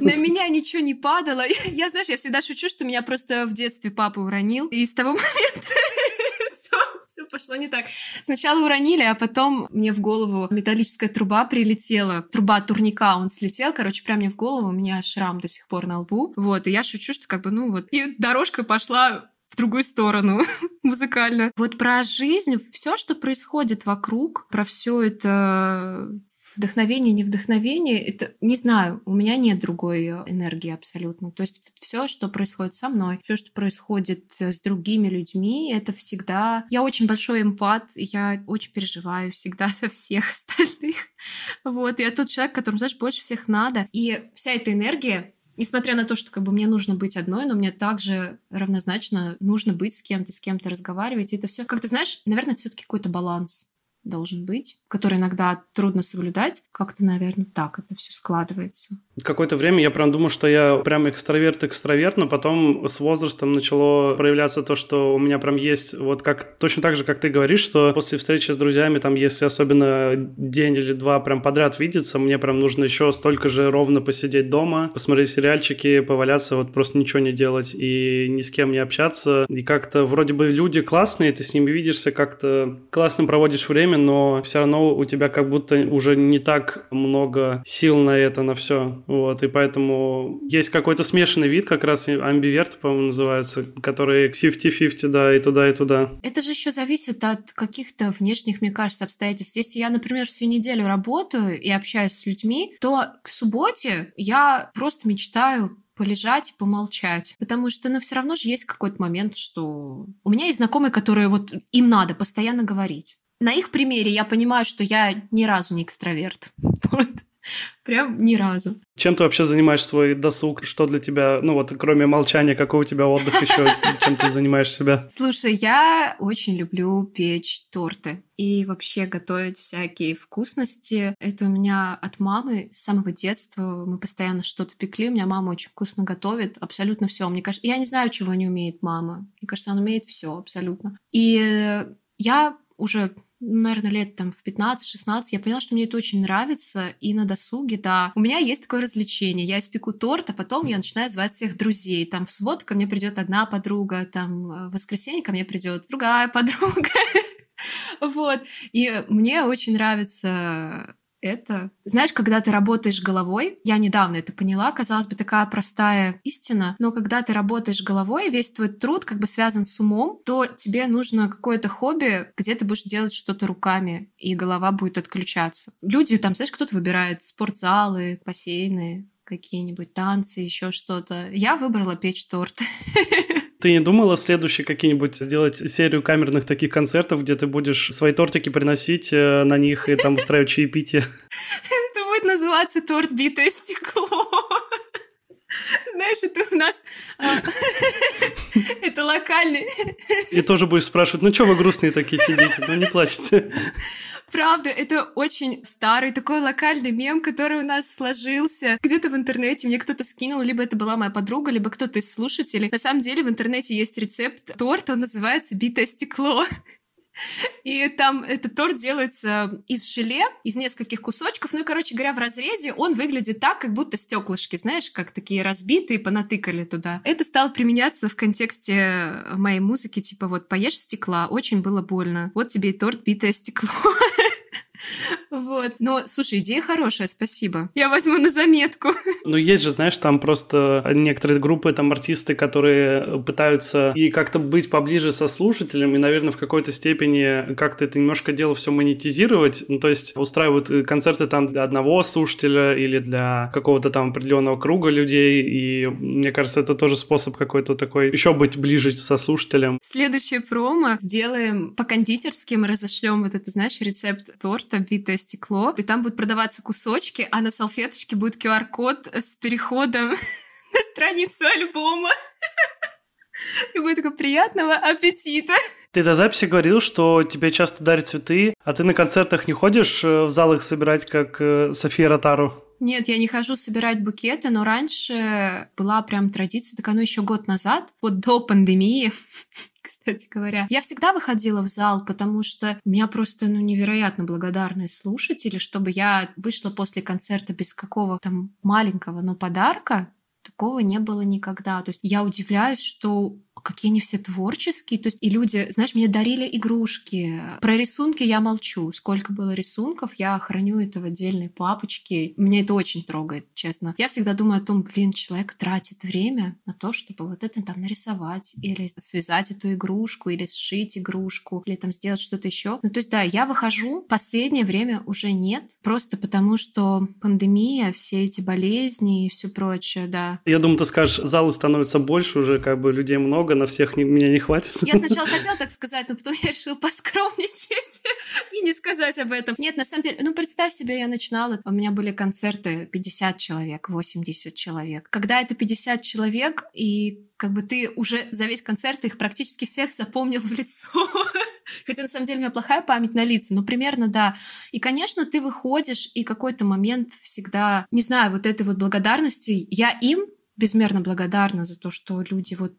На меня ничего не падало. Я, знаешь, я всегда шучу, что меня просто в детстве папа уронил. И с того момента все, все пошло не так. Сначала уронили, а потом мне в голову металлическая труба прилетела. Труба турника, он слетел, короче, прям мне в голову, у меня шрам до сих пор на лбу. Вот, и я шучу, что как бы, ну вот, и дорожка пошла в другую сторону музыкально. Вот про жизнь, все, что происходит вокруг, про все это вдохновение, не вдохновение, это не знаю, у меня нет другой э, энергии абсолютно. То есть все, что происходит со мной, все, что происходит э, с другими людьми, это всегда... Я очень большой эмпат, я очень переживаю всегда за всех остальных. Вот, я тот человек, которому, знаешь, больше всех надо. И вся эта энергия, несмотря на то, что как бы мне нужно быть одной, но мне также равнозначно нужно быть с кем-то, с кем-то разговаривать. И это все, как ты знаешь, наверное, все-таки какой-то баланс должен быть, который иногда трудно соблюдать. Как-то, наверное, так это все складывается.
Какое-то время я прям думал, что я прям экстраверт-экстраверт, но потом с возрастом начало проявляться то, что у меня прям есть вот как точно так же, как ты говоришь, что после встречи с друзьями, там, если особенно день или два прям подряд видеться, мне прям нужно еще столько же ровно посидеть дома, посмотреть сериальчики, поваляться, вот просто ничего не делать и ни с кем не общаться. И как-то вроде бы люди классные, ты с ними видишься, как-то классно проводишь время, но все равно у тебя как будто уже не так много сил на это, на все. Вот, и поэтому есть какой-то смешанный вид, как раз амбиверт, по-моему, называется, который 50-50, да, и туда, и туда.
Это же еще зависит от каких-то внешних, мне кажется, обстоятельств. Если я, например, всю неделю работаю и общаюсь с людьми, то к субботе я просто мечтаю полежать и помолчать. Потому что, ну, все равно же есть какой-то момент, что у меня есть знакомые, которые вот им надо постоянно говорить. На их примере я понимаю, что я ни разу не экстраверт. Вот. Прям ни разу.
Чем ты вообще занимаешь свой досуг? Что для тебя, ну вот кроме молчания, какой у тебя отдых еще? Чем ты занимаешь себя?
Слушай, я очень люблю печь торты и вообще готовить всякие вкусности. Это у меня от мамы с самого детства. Мы постоянно что-то пекли. У меня мама очень вкусно готовит. Абсолютно все. Мне кажется, я не знаю, чего не умеет мама. Мне кажется, она умеет все абсолютно. И я уже наверное, лет там в 15-16, я поняла, что мне это очень нравится, и на досуге, да, у меня есть такое развлечение, я испеку торт, а потом я начинаю звать всех друзей, там в субботу ко мне придет одна подруга, там в воскресенье ко мне придет другая подруга, вот, и мне очень нравится это... Знаешь, когда ты работаешь головой, я недавно это поняла, казалось бы, такая простая истина, но когда ты работаешь головой, весь твой труд как бы связан с умом, то тебе нужно какое-то хобби, где ты будешь делать что-то руками, и голова будет отключаться. Люди там, знаешь, кто-то выбирает спортзалы, бассейны, какие-нибудь танцы, еще что-то. Я выбрала печь торт.
Ты не думала следующий какие-нибудь сделать серию камерных таких концертов, где ты будешь свои тортики приносить э, на них и там устраивать чаепитие?
Это будет называться торт битое стекло. Знаешь, это у нас... Это локальный...
И тоже будешь спрашивать, ну что вы грустные такие сидите, ну не плачьте.
Правда, это очень старый такой локальный мем, который у нас сложился. Где-то в интернете мне кто-то скинул, либо это была моя подруга, либо кто-то из слушателей. На самом деле в интернете есть рецепт торта, он называется «битое стекло». И там этот торт делается из желе, из нескольких кусочков. Ну и, короче говоря, в разрезе он выглядит так, как будто стеклышки, знаешь, как такие разбитые, понатыкали туда. Это стало применяться в контексте моей музыки, типа вот поешь стекла, очень было больно. Вот тебе и торт битое стекло. Вот. Но, слушай, идея хорошая, спасибо. Я возьму на заметку.
Ну, есть же, знаешь, там просто некоторые группы, там артисты, которые пытаются и как-то быть поближе со слушателем, и, наверное, в какой-то степени как-то это немножко дело все монетизировать. Ну, то есть устраивают концерты там для одного слушателя или для какого-то там определенного круга людей, и мне кажется, это тоже способ какой-то такой еще быть ближе со слушателем.
Следующее промо сделаем по-кондитерски, мы разошлем вот это, знаешь, рецепт торта, битое стекло, и там будут продаваться кусочки, а на салфеточке будет QR-код с переходом на страницу альбома. И будет такого приятного аппетита.
Ты до записи говорил, что тебе часто дарят цветы, а ты на концертах не ходишь э, в зал их собирать, как э, София Ротару?
Нет, я не хожу собирать букеты, но раньше была прям традиция, так оно еще год назад, вот до пандемии, кстати говоря. Я всегда выходила в зал, потому что у меня просто ну, невероятно благодарные слушатели, чтобы я вышла после концерта без какого там маленького, но подарка, такого не было никогда. То есть я удивляюсь, что какие они все творческие. То есть и люди, знаешь, мне дарили игрушки. Про рисунки я молчу. Сколько было рисунков, я храню это в отдельной папочке. Меня это очень трогает, честно. Я всегда думаю о том, блин, человек тратит время на то, чтобы вот это там нарисовать или связать эту игрушку, или сшить игрушку, или там сделать что-то еще. Ну, то есть, да, я выхожу. Последнее время уже нет. Просто потому, что пандемия, все эти болезни и все прочее, да.
Я думаю, ты скажешь, залы становятся больше уже, как бы людей много, много, на всех не, меня не хватит.
Я сначала хотела так сказать, но потом я решила поскромничать и не сказать об этом. Нет, на самом деле, ну представь себе, я начинала, у меня были концерты 50 человек, 80 человек. Когда это 50 человек, и как бы ты уже за весь концерт их практически всех запомнил в лицо. Хотя на самом деле у меня плохая память на лица, но примерно да. И, конечно, ты выходишь, и какой-то момент всегда, не знаю, вот этой вот благодарности, я им безмерно благодарна за то, что люди вот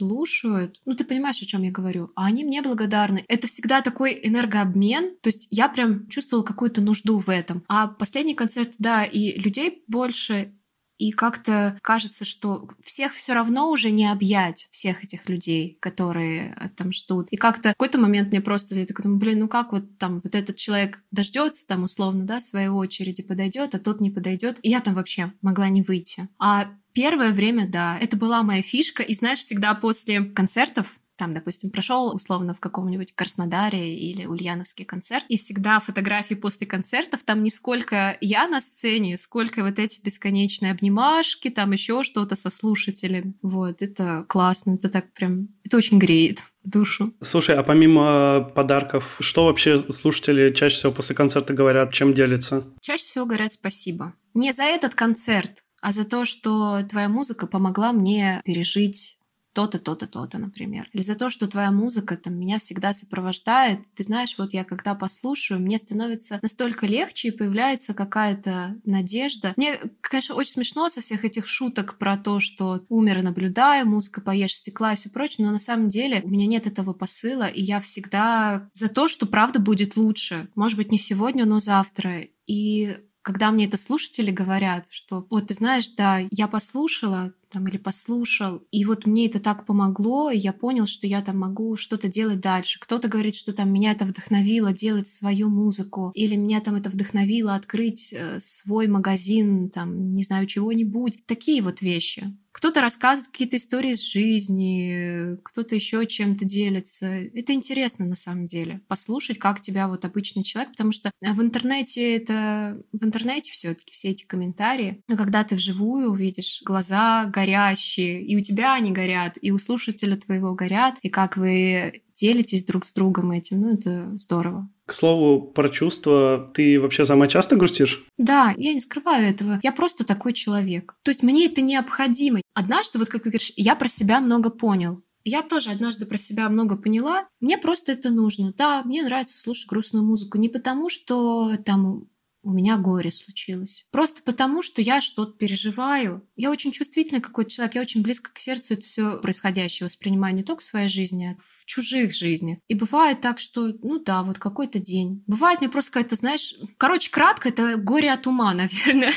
слушают. Ну, ты понимаешь, о чем я говорю. А они мне благодарны. Это всегда такой энергообмен. То есть я прям чувствовала какую-то нужду в этом. А последний концерт, да, и людей больше, и как-то кажется, что всех все равно уже не объять, всех этих людей, которые э, там ждут. И как-то в какой-то момент мне просто я такая думаю, блин, ну как вот там вот этот человек дождется там условно, да, своей очереди подойдет, а тот не подойдет. И я там вообще могла не выйти. А Первое время, да, это была моя фишка. И знаешь, всегда после концертов там, допустим, прошел условно в каком-нибудь Краснодаре или Ульяновский концерт, и всегда фотографии после концертов, там не сколько я на сцене, сколько вот эти бесконечные обнимашки, там еще что-то со слушателем. Вот, это классно, это так прям, это очень греет душу.
Слушай, а помимо подарков, что вообще слушатели чаще всего после концерта говорят, чем делятся?
Чаще всего говорят спасибо. Не за этот концерт, а за то, что твоя музыка помогла мне пережить то-то, то-то, то-то, например. Или за то, что твоя музыка там меня всегда сопровождает. Ты знаешь, вот я когда послушаю, мне становится настолько легче и появляется какая-то надежда. Мне, конечно, очень смешно со всех этих шуток про то, что умер и наблюдаю, музыка поешь стекла и все прочее, но на самом деле у меня нет этого посыла, и я всегда за то, что правда будет лучше. Может быть, не сегодня, но завтра. И когда мне это слушатели говорят, что вот ты знаешь, да, я послушала там или послушал, и вот мне это так помогло, и я понял, что я там могу что-то делать дальше. Кто-то говорит, что там меня это вдохновило делать свою музыку, или меня там это вдохновило открыть э, свой магазин, там, не знаю, чего-нибудь. Такие вот вещи. Кто-то рассказывает какие-то истории из жизни, кто-то еще чем-то делится. Это интересно на самом деле. Послушать, как тебя вот обычный человек, потому что в интернете это... В интернете все таки все эти комментарии. Но когда ты вживую увидишь глаза горящие, и у тебя они горят, и у слушателя твоего горят, и как вы делитесь друг с другом этим, ну это здорово.
К слову, про чувства, ты вообще сама часто грустишь?
Да, я не скрываю этого. Я просто такой человек. То есть мне это необходимо. Однажды, вот как ты говоришь, я про себя много понял. Я тоже однажды про себя много поняла. Мне просто это нужно. Да, мне нравится слушать грустную музыку. Не потому, что там у меня горе случилось. Просто потому, что я что-то переживаю. Я очень чувствительный какой-то человек, я очень близко к сердцу это все происходящее воспринимаю не только в своей жизни, а в чужих жизнях. И бывает так, что, ну да, вот какой-то день. Бывает мне просто какая-то, знаешь, короче, кратко, это горе от ума, наверное.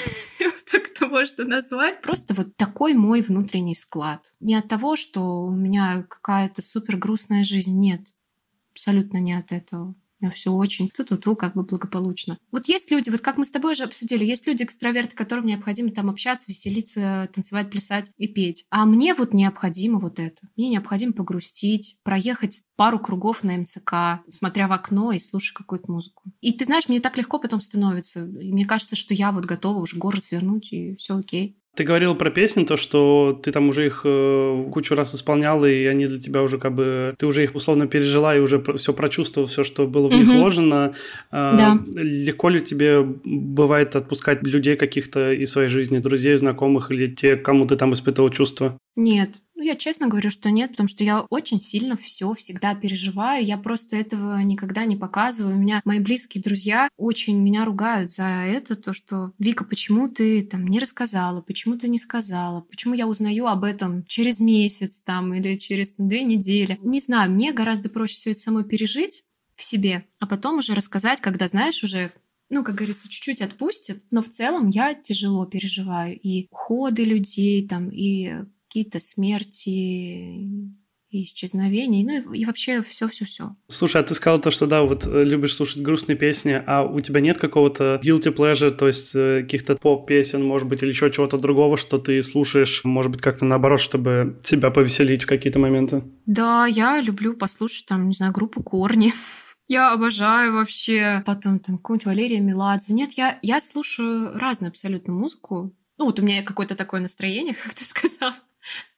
так это можно назвать. Просто вот такой мой внутренний склад. Не от того, что у меня какая-то супер грустная жизнь, нет. Абсолютно не от этого все очень ту-ту-ту, как бы благополучно. Вот есть люди, вот как мы с тобой уже обсудили, есть люди экстраверты, которым необходимо там общаться, веселиться, танцевать, плясать и петь. А мне вот необходимо вот это. Мне необходимо погрустить, проехать пару кругов на МЦК, смотря в окно и слушая какую-то музыку. И ты знаешь, мне так легко потом становится. И мне кажется, что я вот готова уже город свернуть, и все окей.
Ты говорил про песни, то, что ты там уже их э, кучу раз исполнял, и они для тебя уже как бы... Ты уже их условно пережила и уже все прочувствовал, все, что было в них угу. вложено. Э, да. Легко ли тебе бывает отпускать людей каких-то из своей жизни, друзей, знакомых, или те, кому ты там испытывал чувства?
Нет, ну, я честно говорю, что нет, потому что я очень сильно все всегда переживаю. Я просто этого никогда не показываю. У меня мои близкие друзья очень меня ругают за это, то, что Вика, почему ты там не рассказала, почему ты не сказала, почему я узнаю об этом через месяц там или через две недели. Не знаю, мне гораздо проще все это самой пережить в себе, а потом уже рассказать, когда знаешь уже ну, как говорится, чуть-чуть отпустит, но в целом я тяжело переживаю и уходы людей, там, и какие-то смерти и исчезновений, ну и, и вообще все-все-все.
Слушай, а ты сказала то, что да, вот э, любишь слушать грустные песни, а у тебя нет какого-то guilty pleasure, то есть э, каких-то поп-песен, может быть, или еще чего-то другого, что ты слушаешь, может быть, как-то наоборот, чтобы тебя повеселить в какие-то моменты?
Да, я люблю послушать там, не знаю, группу Корни. Я обожаю вообще. Потом там какую-нибудь Валерия Меладзе. Нет, я, я слушаю разную абсолютно музыку. Ну, вот у меня какое-то такое настроение, как ты сказал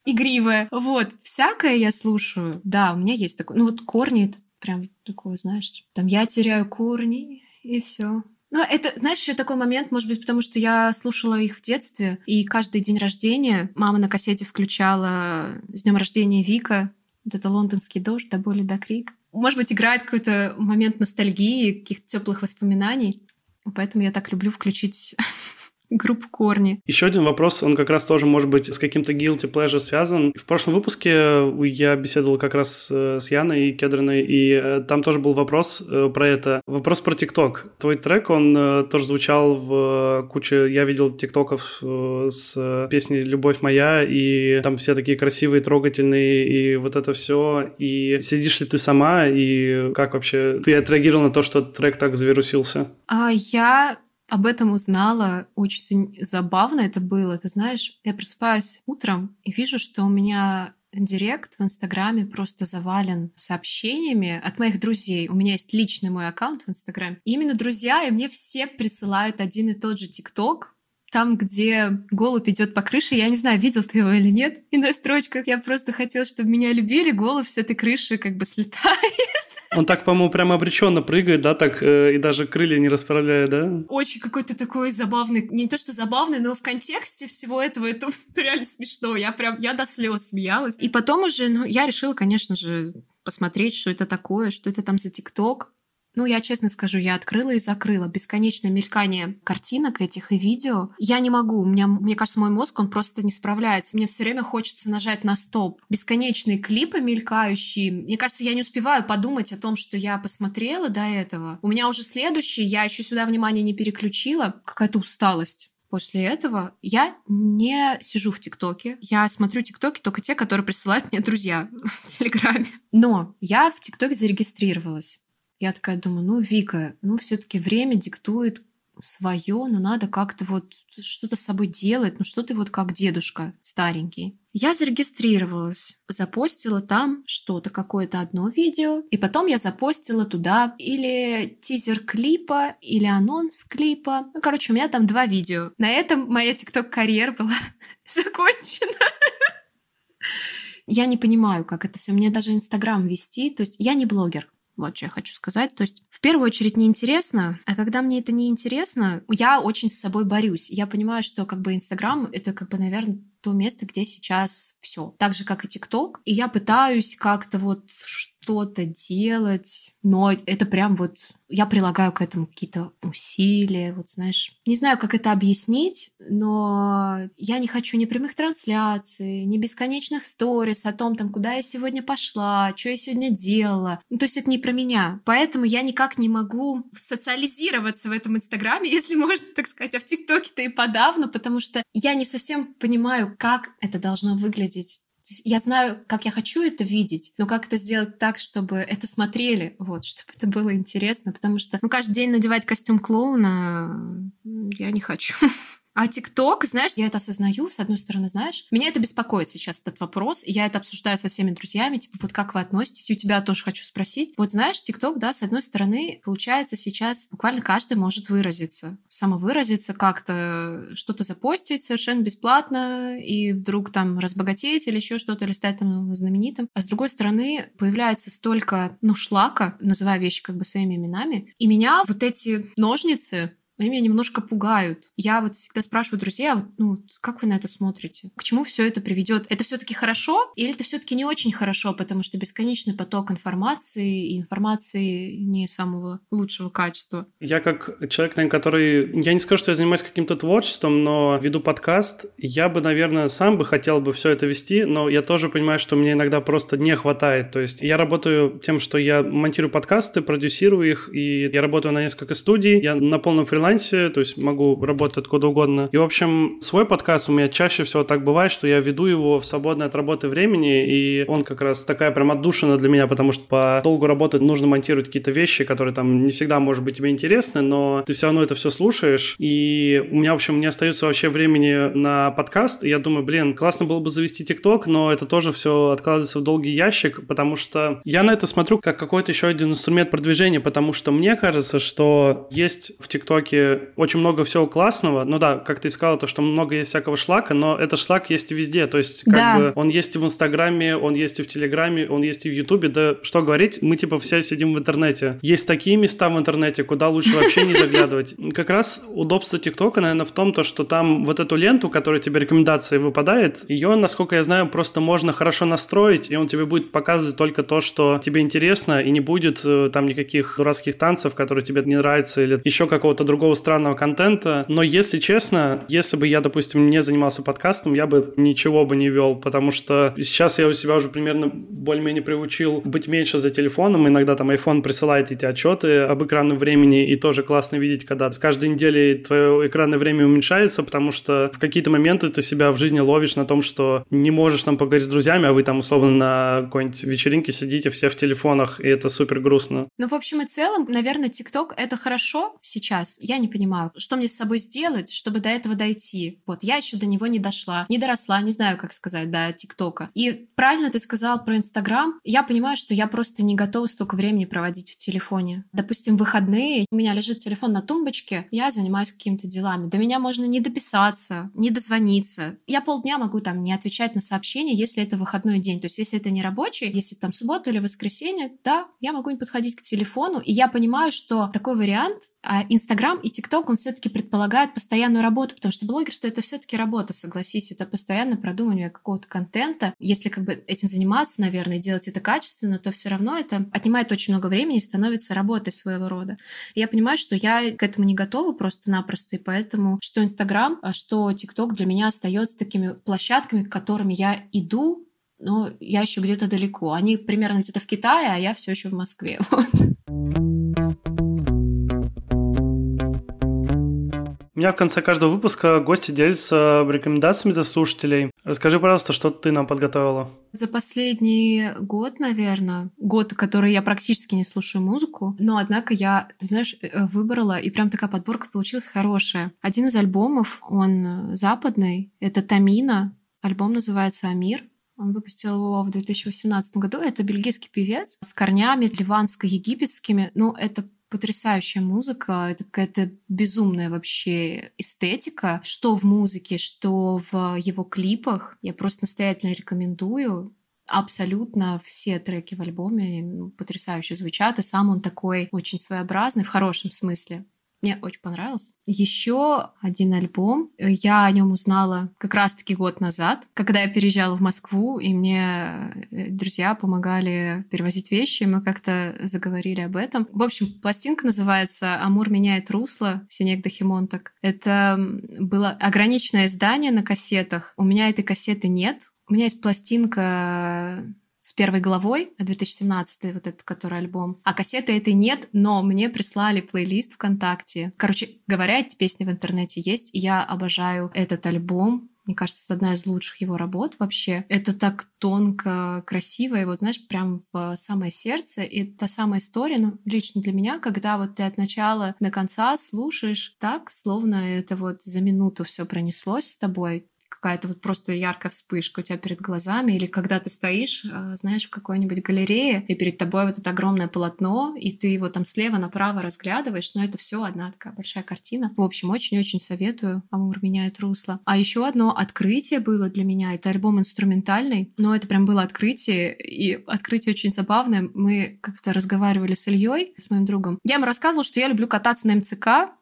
игривая. Вот, всякое я слушаю. Да, у меня есть такое. Ну вот корни это прям такое, знаешь, типа, там я теряю корни и все. Ну, это, знаешь, еще такой момент, может быть, потому что я слушала их в детстве, и каждый день рождения мама на кассете включала «С днем рождения Вика», вот это лондонский дождь, до боли, до крик. Может быть, играет какой-то момент ностальгии, каких-то теплых воспоминаний. Поэтому я так люблю включить группу корни.
Еще один вопрос, он как раз тоже может быть с каким-то guilty pleasure связан. В прошлом выпуске я беседовал как раз э, с Яной Кедриной, и э, там тоже был вопрос э, про это. Вопрос про ТикТок. Твой трек, он тоже звучал в куче... Я видел ТикТоков с песней «Любовь моя», и там все такие красивые, трогательные, и вот это все. И сидишь ли ты сама, и как вообще ты отреагировал на то, что трек так завирусился?
А я об этом узнала. Очень забавно это было. Ты знаешь, я просыпаюсь утром и вижу, что у меня директ в Инстаграме просто завален сообщениями от моих друзей. У меня есть личный мой аккаунт в Инстаграме. именно друзья, и мне все присылают один и тот же ТикТок, там, где голубь идет по крыше, я не знаю, видел ты его или нет, и на строчках я просто хотела, чтобы меня любили, голубь с этой крыши как бы слетает.
Он так, по-моему, прямо обреченно прыгает, да, так, э, и даже крылья не расправляет, да?
Очень какой-то такой забавный, не то что забавный, но в контексте всего этого это реально смешно. Я прям, я до слез смеялась. И потом уже, ну, я решила, конечно же, посмотреть, что это такое, что это там за ТикТок. Ну, я честно скажу, я открыла и закрыла. Бесконечное мелькание картинок этих и видео. Я не могу. У меня, мне кажется, мой мозг, он просто не справляется. Мне все время хочется нажать на стоп. Бесконечные клипы мелькающие. Мне кажется, я не успеваю подумать о том, что я посмотрела до этого. У меня уже следующий, я еще сюда внимание не переключила. Какая-то усталость. После этого я не сижу в ТикТоке. Я смотрю ТикТоки только те, которые присылают мне друзья в Телеграме. Но я в ТикТоке зарегистрировалась. Я такая думаю, ну, Вика, ну, все-таки время диктует свое, но надо как-то вот что-то с собой делать, ну что ты вот как дедушка старенький. Я зарегистрировалась, запостила там что-то, какое-то одно видео, и потом я запостила туда или тизер клипа, или анонс клипа. Ну, короче, у меня там два видео. На этом моя тикток-карьера была закончена. Я не понимаю, как это все. Мне даже Инстаграм вести. То есть я не блогер. Вот что я хочу сказать. То есть, в первую очередь, неинтересно, а когда мне это неинтересно, я очень с собой борюсь. Я понимаю, что как бы Инстаграм — это как бы, наверное, то место, где сейчас все. Так же, как и ТикТок. И я пытаюсь как-то вот что-то делать, но это прям вот я прилагаю к этому какие-то усилия, вот знаешь, не знаю, как это объяснить, но я не хочу ни прямых трансляций, ни бесконечных сторис о том, там, куда я сегодня пошла, что я сегодня делала. Ну, то есть это не про меня. Поэтому я никак не могу социализироваться в этом Инстаграме, если можно так сказать, а в ТикТоке-то и подавно, потому что я не совсем понимаю, как это должно выглядеть я знаю, как я хочу это видеть, но как это сделать так, чтобы это смотрели, вот, чтобы это было интересно, потому что, ну, каждый день надевать костюм клоуна я не хочу. А ТикТок, знаешь, я это осознаю, с одной стороны, знаешь, меня это беспокоит сейчас, этот вопрос, я это обсуждаю со всеми друзьями, типа, вот как вы относитесь, и у тебя тоже хочу спросить. Вот знаешь, ТикТок, да, с одной стороны, получается сейчас буквально каждый может выразиться, самовыразиться как-то, что-то запостить совершенно бесплатно, и вдруг там разбогатеть или еще что-то, или стать там знаменитым. А с другой стороны, появляется столько, ну, шлака, называя вещи как бы своими именами, и меня вот эти ножницы, они меня немножко пугают. Я вот всегда спрашиваю друзей, а вот, ну, как вы на это смотрите? К чему все это приведет? Это все-таки хорошо или это все-таки не очень хорошо, потому что бесконечный поток информации и информации не самого лучшего качества?
Я как человек, наверное, который... Я не скажу, что я занимаюсь каким-то творчеством, но веду подкаст. Я бы, наверное, сам бы хотел бы все это вести, но я тоже понимаю, что мне иногда просто не хватает. То есть я работаю тем, что я монтирую подкасты, продюсирую их, и я работаю на несколько студий. Я на полном фрилансе фрилансе, то есть могу работать откуда угодно. И, в общем, свой подкаст у меня чаще всего так бывает, что я веду его в свободное от работы времени, и он как раз такая прям отдушина для меня, потому что по долгу работы нужно монтировать какие-то вещи, которые там не всегда, может быть, тебе интересны, но ты все равно это все слушаешь, и у меня, в общем, не остается вообще времени на подкаст, и я думаю, блин, классно было бы завести ТикТок, но это тоже все откладывается в долгий ящик, потому что я на это смотрю как какой-то еще один инструмент продвижения, потому что мне кажется, что есть в ТикТоке все очень много всего классного. Ну да, как ты сказала, то, что много есть всякого шлака, но этот шлак есть везде. То есть, как да. бы, он есть и в Инстаграме, он есть и в Телеграме, он есть и в Ютубе. Да что говорить, мы типа все сидим в интернете. Есть такие места в интернете, куда лучше вообще не заглядывать. Как раз удобство ТикТока, наверное, в том, то, что там вот эту ленту, которая тебе рекомендации выпадает, ее, насколько я знаю, просто можно хорошо настроить, и он тебе будет показывать только то, что тебе интересно, и не будет э, там никаких дурацких танцев, которые тебе не нравятся, или еще какого-то другого другого странного контента. Но если честно, если бы я, допустим, не занимался подкастом, я бы ничего бы не вел, потому что сейчас я у себя уже примерно более-менее приучил быть меньше за телефоном. Иногда там iPhone присылает эти отчеты об экранном времени, и тоже классно видеть, когда с каждой неделей твое экранное время уменьшается, потому что в какие-то моменты ты себя в жизни ловишь на том, что не можешь там поговорить с друзьями, а вы там условно на какой-нибудь вечеринке сидите все в телефонах, и это супер грустно.
Ну, в общем и целом, наверное, ТикТок — это хорошо сейчас. Я я не понимаю, что мне с собой сделать, чтобы до этого дойти. Вот, я еще до него не дошла, не доросла, не знаю, как сказать, до ТикТока. И правильно ты сказал про Инстаграм. Я понимаю, что я просто не готова столько времени проводить в телефоне. Допустим, выходные у меня лежит телефон на тумбочке, я занимаюсь какими-то делами. До меня можно не дописаться, не дозвониться. Я полдня могу там не отвечать на сообщения, если это выходной день. То есть, если это не рабочий, если там суббота или воскресенье, да, я могу не подходить к телефону. И я понимаю, что такой вариант Инстаграм и ТикТок, он все-таки предполагает постоянную работу, потому что блогерство — это все-таки работа, согласись, это постоянное продумывание какого-то контента. Если как бы этим заниматься, наверное, делать это качественно, то все равно это отнимает очень много времени и становится работой своего рода. И я понимаю, что я к этому не готова просто-напросто, и поэтому что Инстаграм, а что ТикТок для меня остается такими площадками, к которым я иду, но я еще где-то далеко. Они примерно где-то в Китае, а я все еще в Москве. Вот.
У меня в конце каждого выпуска гости делятся рекомендациями для слушателей. Расскажи, пожалуйста, что ты нам подготовила.
За последний год, наверное, год, который я практически не слушаю музыку, но однако я, ты знаешь, э, выбрала, и прям такая подборка получилась хорошая. Один из альбомов, он западный, это Тамина, альбом называется «Амир», он выпустил его в 2018 году. Это бельгийский певец с корнями ливанско-египетскими. Ну, это потрясающая музыка, это какая-то безумная вообще эстетика, что в музыке, что в его клипах. Я просто настоятельно рекомендую. Абсолютно все треки в альбоме потрясающе звучат, и сам он такой очень своеобразный, в хорошем смысле. Мне очень понравился. Еще один альбом. Я о нем узнала как раз-таки год назад, когда я переезжала в Москву, и мне э, друзья помогали перевозить вещи, мы как-то заговорили об этом. В общем, пластинка называется «Амур меняет русло» Синек Дахимонтак. Это было ограниченное издание на кассетах. У меня этой кассеты нет. У меня есть пластинка первой главой, 2017 вот этот, который альбом. А кассеты этой нет, но мне прислали плейлист ВКонтакте. Короче говоря, эти песни в интернете есть, и я обожаю этот альбом. Мне кажется, это одна из лучших его работ вообще. Это так тонко, красиво, и вот, знаешь, прям в самое сердце. И та самая история, ну, лично для меня, когда вот ты от начала до конца слушаешь так, словно это вот за минуту все пронеслось с тобой какая-то вот просто яркая вспышка у тебя перед глазами, или когда ты стоишь, а, знаешь, в какой-нибудь галерее, и перед тобой вот это огромное полотно, и ты его там слева направо разглядываешь, но это все одна такая большая картина. В общем, очень-очень советую. Амур меняет русло. А еще одно открытие было для меня. Это альбом инструментальный, но это прям было открытие, и открытие очень забавное. Мы как-то разговаривали с Ильей, с моим другом. Я ему рассказывала, что я люблю кататься на МЦК,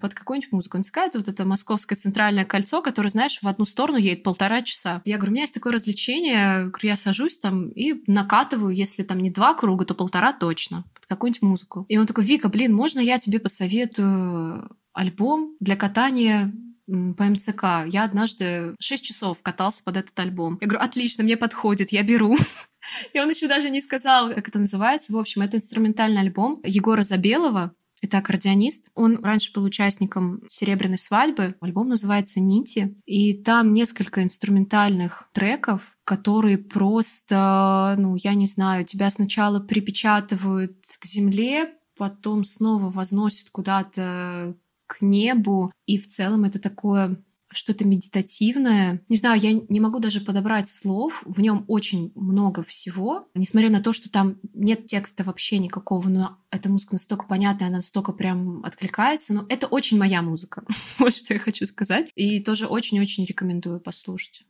под какую-нибудь музыку. МЦК — это вот это московское центральное кольцо, которое, знаешь, в одну сторону едет полтора часа. Я говорю, у меня есть такое развлечение, я сажусь там и накатываю, если там не два круга, то полтора точно, под какую-нибудь музыку. И он такой, Вика, блин, можно я тебе посоветую альбом для катания по МЦК. Я однажды 6 часов катался под этот альбом. Я говорю, отлично, мне подходит, я беру. И он еще даже не сказал, как это называется. В общем, это инструментальный альбом Егора Забелова. Это аккордеонист. Он раньше был участником «Серебряной свадьбы». Альбом называется «Нити». И там несколько инструментальных треков, которые просто, ну, я не знаю, тебя сначала припечатывают к земле, потом снова возносят куда-то к небу. И в целом это такое что-то медитативное. Не знаю, я не могу даже подобрать слов. В нем очень много всего. Несмотря на то, что там нет текста вообще никакого, но эта музыка настолько понятная, она настолько прям откликается. Но это очень моя музыка. вот что я хочу сказать. И тоже очень-очень рекомендую послушать.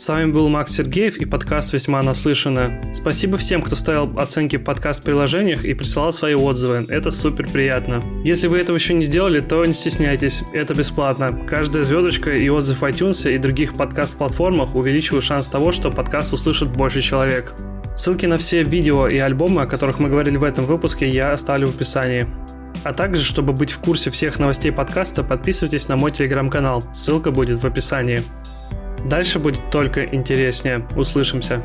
С вами был Макс Сергеев и подкаст «Весьма наслышано». Спасибо всем, кто ставил оценки в подкаст-приложениях и присылал свои отзывы. Это супер приятно. Если вы этого еще не сделали, то не стесняйтесь, это бесплатно. Каждая звездочка и отзыв в iTunes и других подкаст-платформах увеличивают шанс того, что подкаст услышит больше человек. Ссылки на все видео и альбомы, о которых мы говорили в этом выпуске, я оставлю в описании. А также, чтобы быть в курсе всех новостей подкаста, подписывайтесь на мой телеграм-канал. Ссылка будет в описании. Дальше будет только интереснее. Услышимся.